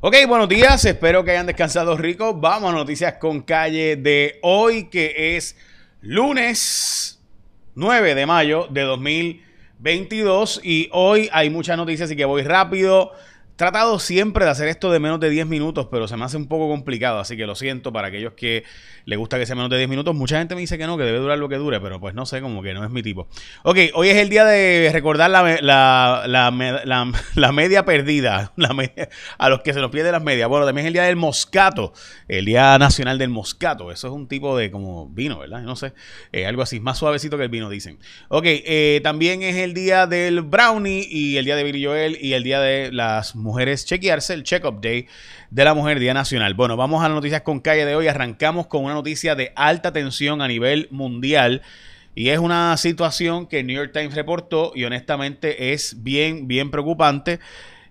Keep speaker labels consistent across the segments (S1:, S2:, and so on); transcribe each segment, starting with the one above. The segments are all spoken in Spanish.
S1: Ok, buenos días, espero que hayan descansado rico. Vamos a noticias con calle de hoy, que es lunes 9 de mayo de 2022. Y hoy hay muchas noticias, así que voy rápido tratado siempre de hacer esto de menos de 10 minutos, pero se me hace un poco complicado, así que lo siento para aquellos que les gusta que sea menos de 10 minutos. Mucha gente me dice que no, que debe durar lo que dure, pero pues no sé, como que no es mi tipo. Ok, hoy es el día de recordar la, la, media perdida, la media, a los que se nos pierde las medias. Bueno, también es el día del moscato, el día nacional del moscato. Eso es un tipo de como vino, ¿verdad? No sé, eh, algo así, más suavecito que el vino, dicen. Ok, eh, también es el día del brownie y el día de Billy Joel y el día de las mujeres chequearse, el Check-up Day de la Mujer, Día Nacional. Bueno, vamos a las noticias con calle de hoy. Arrancamos con una noticia de alta tensión a nivel mundial. Y es una situación que el New York Times reportó y honestamente es bien, bien preocupante.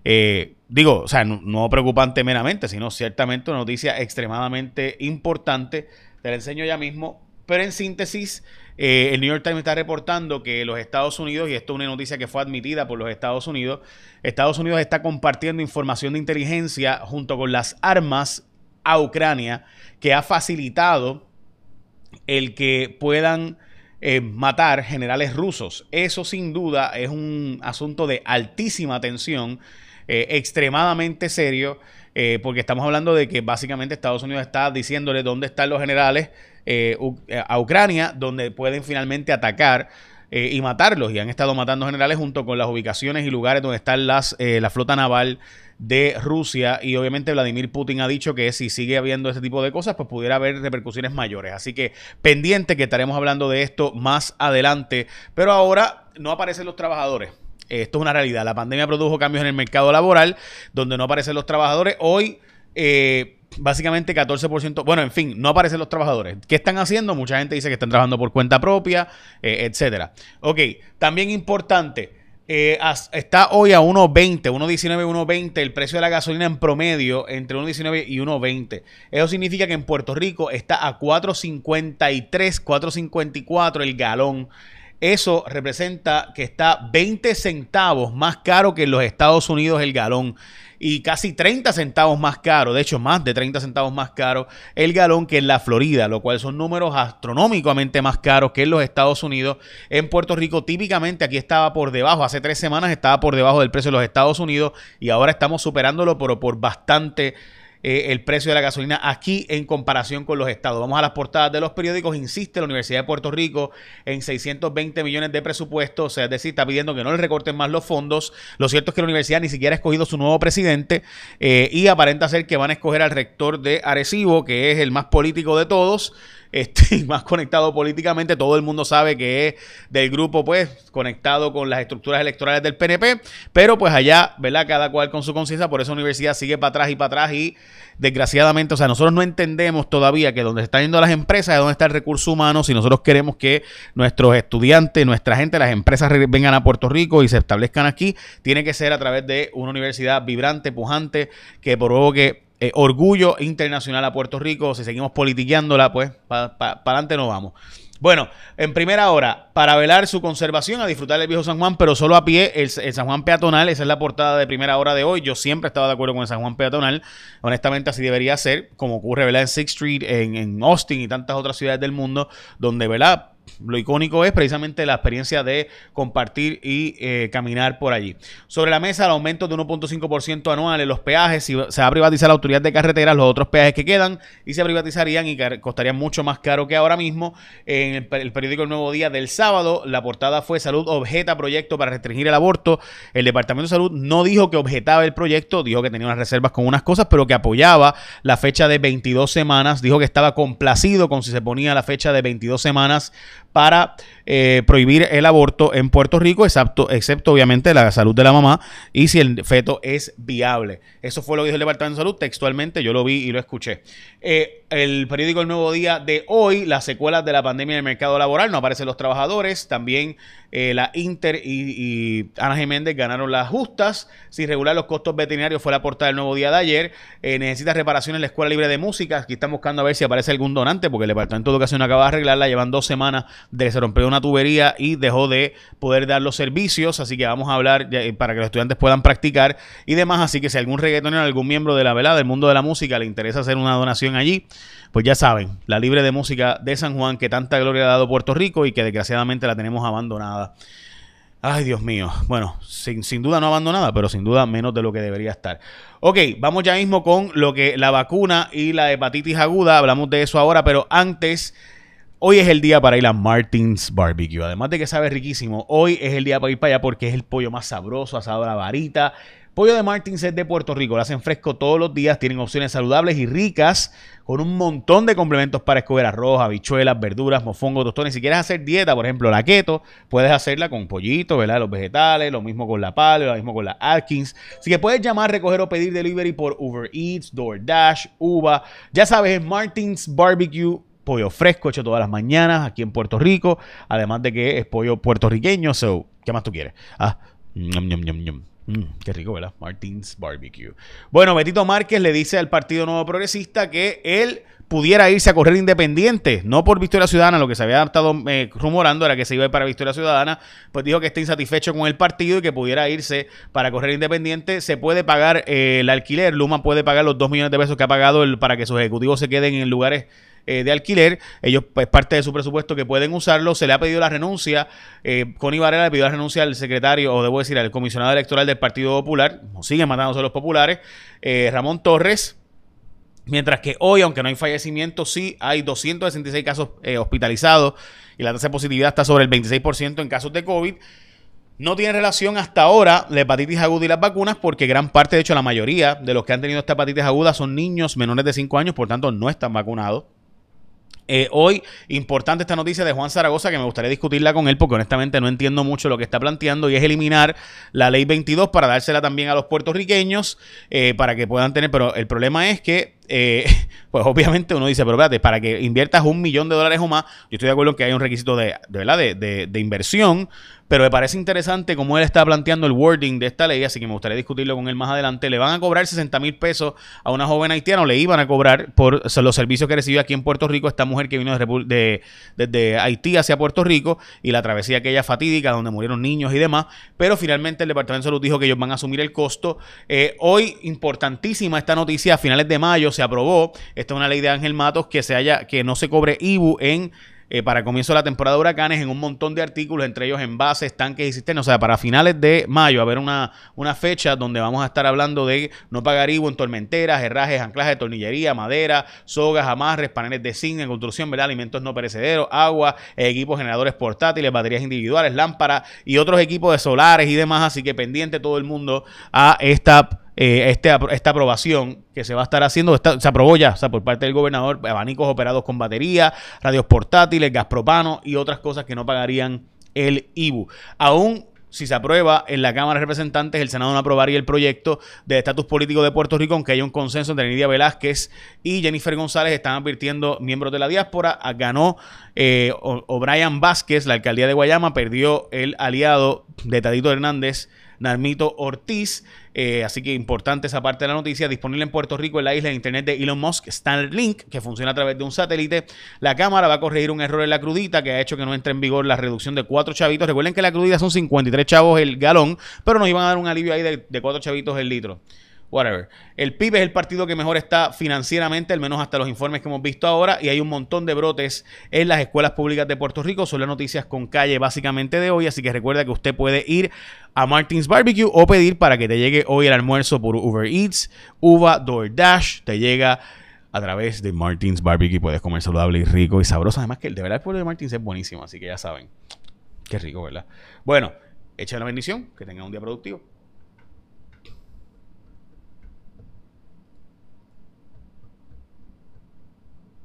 S1: Eh, digo, o sea, no, preocupante meramente, sino ciertamente una noticia extremadamente importante. Te la enseño ya mismo. Pero en síntesis, eh, el New York Times está reportando que los Estados Unidos, y esto es una noticia que fue admitida por los Estados Unidos, Estados Unidos está compartiendo información de inteligencia junto con las armas a Ucrania que ha facilitado el que puedan eh, matar generales rusos. Eso sin duda es un asunto de altísima tensión, eh, extremadamente serio, porque estamos hablando de que básicamente Estados Unidos está diciéndole dónde están los generales eh, eh, a Ucrania, donde pueden finalmente atacar eh, y matarlos. Y han estado matando generales junto con las ubicaciones y lugares donde está las, la flota naval de Rusia. Y obviamente Vladimir Putin ha dicho que si sigue habiendo ese tipo de cosas, pues pudiera haber repercusiones mayores. Así que pendiente que estaremos hablando de esto más adelante. Pero ahora no aparecen los trabajadores. Esto es una realidad. La pandemia produjo cambios en el mercado laboral, donde no aparecen los trabajadores. Hoy básicamente 14%, bueno, en fin, no aparecen los trabajadores. ¿Qué están haciendo? Mucha gente dice que están trabajando por cuenta propia, eh, etcétera. Ok, también importante, eh, está hoy a 1.20, 1.19, 1.20 el precio de la gasolina en promedio entre 1.19 y 1.20. Eso significa que en Puerto Rico está a 4.53, 4.54 el galón. Eso representa que está 20 centavos más caro que en los Estados Unidos el galón y casi 30 centavos más caro, de hecho más de 30 centavos más caro el galón que en la Florida, lo cual son números astronómicamente más caros que en los Estados Unidos. En Puerto Rico típicamente aquí estaba por debajo, hace tres semanas estaba por debajo del precio de los Estados Unidos y ahora estamos superándolo pero por bastante eh, el precio de la gasolina aquí en comparación con los estados. Vamos a las portadas de los periódicos. Insiste la Universidad de Puerto Rico en 620 millones de presupuesto, o sea, es decir, está pidiendo que no le recorten más los fondos. Lo cierto es que la universidad ni siquiera ha escogido su nuevo presidente eh, y aparenta ser que van a escoger al rector de Arecibo, que es el más político de todos este, más conectado políticamente. Todo el mundo sabe que es del grupo, pues, conectado con las estructuras electorales del PNP. Pero pues allá, ¿verdad? Cada cual con su conciencia. Por eso la universidad sigue para atrás y para atrras. Y desgraciadamente, o sea, nosotros no entendemos todavía que donde se están yendo las empresas es donde está el recurso humano. Si nosotros queremos que nuestros estudiantes, nuestra gente, las empresas vengan a Puerto Rico y se establezcan aquí, tiene que ser a través de una universidad vibrante, pujante, que provoque eh, orgullo internacional a Puerto Rico. Si seguimos politiqueándola, pues para adelante no vamos. Bueno, en primera hora, para velar su conservación, a disfrutar del viejo San Juan, pero solo a pie, el, San Juan peatonal, esa es la portada de primera hora de hoy. Yo siempre estaba de acuerdo con el San Juan peatonal. Honestamente, así debería ser, como ocurre ¿verdad? en Sixth Street, en, en Austin y tantas otras ciudades del mundo, donde ¿verdad? Lo icónico es precisamente la experiencia de compartir y eh, caminar por allí. Sobre la mesa, el aumento de 1.5% anual en los peajes. Si se va a privatizar la autoridad de carreteras, los otros peajes que quedan y se privatizarían y costarían mucho más caro que ahora mismo. En el, periódico El Nuevo Día del sábado, la portada fue Salud objeta proyecto para restringir el aborto. El Departamento de Salud no dijo que objetaba el proyecto, dijo que tenía unas reservas con unas cosas, pero que apoyaba la fecha de 22 semanas. Dijo que estaba complacido con si se ponía la fecha de 22 semanas para eh, prohibir el aborto en Puerto Rico, excepto, obviamente la salud de la mamá y si el feto es viable. Eso fue lo que dijo el Departamento de Salud. Textualmente, yo lo vi y lo escuché. Eh, el periódico El Nuevo Día de hoy, las secuelas de la pandemia en el mercado laboral, no aparecen los trabajadores, también eh, la Inter y, Ana Jiménez ganaron las justas, sin regular los costos veterinarios fue la portada del Nuevo Día de ayer, necesita reparación en la Escuela Libre de Música, aquí están buscando a ver si aparece algún donante, porque el Departamento de Educación acaba de arreglarla, llevan dos semanas de que se rompió una tubería y dejó de poder dar los servicios. Así que vamos a hablar eh, para que los estudiantes puedan practicar y demás. Así que si algún reggaetonero, algún miembro de la velada del mundo de la música le interesa hacer una donación allí, pues ya saben, la libre de música de San Juan que tanta gloria ha dado Puerto Rico y que desgraciadamente la tenemos abandonada. Ay, Dios mío. Bueno, sin, sin, duda no abandonada, pero sin duda menos de lo que debería estar. Ok, vamos ya mismo con lo que la vacuna y la hepatitis aguda. Hablamos de eso ahora, pero antes, hoy es el día para ir a Martins Barbecue. Además de que sabe riquísimo, hoy es el día para ir para allá porque es el pollo más sabroso, asado a la varita. Pollo de Martins es de Puerto Rico, lo hacen fresco todos los días, tienen opciones saludables y ricas, con un montón de complementos para escoger arroz, habichuelas, verduras, mofongo, tostones. Si quieres hacer dieta, por ejemplo, la keto, puedes hacerla con pollito, ¿verdad? Los vegetales, lo mismo con la paleo, lo mismo con la Atkins. Así que puedes llamar, recoger o pedir delivery por Uber Eats, DoorDash, Uva. Ya sabes, es Martins Barbecue pollo fresco hecho todas las mañanas aquí en Puerto Rico, además de que es pollo puertorriqueño, so, ¿qué más tú quieres? Ah, ñam, ñam, ñam. Mm, qué rico, ¿verdad? Martins Barbecue. Bueno, Betito Márquez le dice al Partido Nuevo Progresista que él pudiera irse a correr independiente, no por Victoria Ciudadana, lo que se había estado eh, rumorando era que se iba para Victoria Ciudadana, pues dijo que está insatisfecho con el partido y que pudiera irse para correr independiente. Se puede pagar eh, el alquiler, Luma puede pagar los 2 millones de pesos que ha pagado el, para que sus ejecutivos se queden en lugares eh, de alquiler. Ellos, pues parte de su presupuesto que pueden usarlo. Se le ha pedido la renuncia. Eh, Connie Varela le pidió la renuncia al secretario, o debo decir, al comisionado electoral del Partido Popular. Siguen matándose los populares. Eh, Ramón Torres. Mientras que hoy, aunque no hay fallecimiento, sí hay 266 casos eh, hospitalizados y la tasa de positividad está sobre el 26% en casos de COVID. No tiene relación hasta ahora la hepatitis aguda y las vacunas porque gran parte, de hecho la mayoría de los que han tenido esta hepatitis aguda son niños menores de 5 años, por tanto no están vacunados. Eh, hoy, importante esta noticia de Juan Zaragoza, que me gustaría discutirla con él, porque honestamente no entiendo mucho lo que está planteando, y es eliminar la ley 22 para dársela también a los puertorriqueños, eh, para que puedan tener, pero el problema es que eh, pues obviamente uno dice, pero espérate, para que inviertas un millón de dólares o más, yo estoy de acuerdo en que hay un requisito de, de ¿verdad? De, de, inversión, pero me parece interesante cómo él está planteando el wording de esta ley, así que me gustaría discutirlo con él más adelante. Le van a cobrar 60 mil pesos a una joven haitiana, o le iban a cobrar por los servicios que recibió aquí en Puerto Rico, esta mujer que vino de, desde Haití hacia Puerto Rico y la travesía aquella fatídica donde murieron niños y demás, pero finalmente el Departamento de Salud dijo que ellos van a asumir el costo. Eh, hoy, importantísima esta noticia, a finales de mayo se aprobó, esta es una ley de Ángel Matos, que se haya, que no se cobre IBU en eh, para comienzo de la temporada de huracanes en un montón de artículos, entre ellos envases, tanques y cisternas. O sea, para finales de mayo, a haber una, una fecha donde vamos a estar hablando de no pagar IVU en tormenteras, herrajes, anclajes de tornillería, madera, sogas, amarres, paneles de zinc en construcción, ¿verdad? alimentos no perecederos, agua, equipos generadores portátiles, baterías individuales, lámparas y otros equipos de solares y demás. Así que pendiente todo el mundo a esta eh, este, esta aprobación que se va a estar haciendo, se aprobó ya, o sea, por parte del gobernador, abanicos operados con batería, radios portátiles, gas propano y otras cosas que no pagarían el IBU. Aún si se aprueba en la Cámara de Representantes, el Senado no aprobaría el proyecto de estatus político de Puerto Rico, aunque haya un consenso entre Nidia Velázquez y Jennifer González, están advirtiendo miembros de la diáspora. Ganó eh, O'Brien Vázquez, la alcaldía de Guayama, perdió el aliado de Tadito Hernández, Narmito Ortiz. Eh, así que importante esa parte de la noticia. Disponible en Puerto Rico en la isla de internet de Elon Musk, Starlink, que funciona a través de un satélite. La cámara va a corregir un error en la crudita que ha hecho que no entre en vigor la reducción de cuatro chavitos. Recuerden que la crudita son 53 chavos el galón, pero nos iban a dar un alivio ahí de, de cuatro chavitos el litro whatever. El PIB es el partido que mejor está financieramente, al menos hasta los informes que hemos visto ahora, y hay un montón de brotes en las escuelas públicas de Puerto Rico. Son las noticias con calle básicamente de hoy, así que recuerda que usted puede ir a Martins Barbecue o pedir para que te llegue hoy el almuerzo por Uber Eats, Uva, DoorDash, te llega a través de Martins Barbecue. Puedes comer saludable y rico y sabroso. Además que de verdad el pueblo de Martins es buenísimo, así que ya saben. Qué rico, ¿verdad? Bueno, echa la bendición, que tengan un día productivo.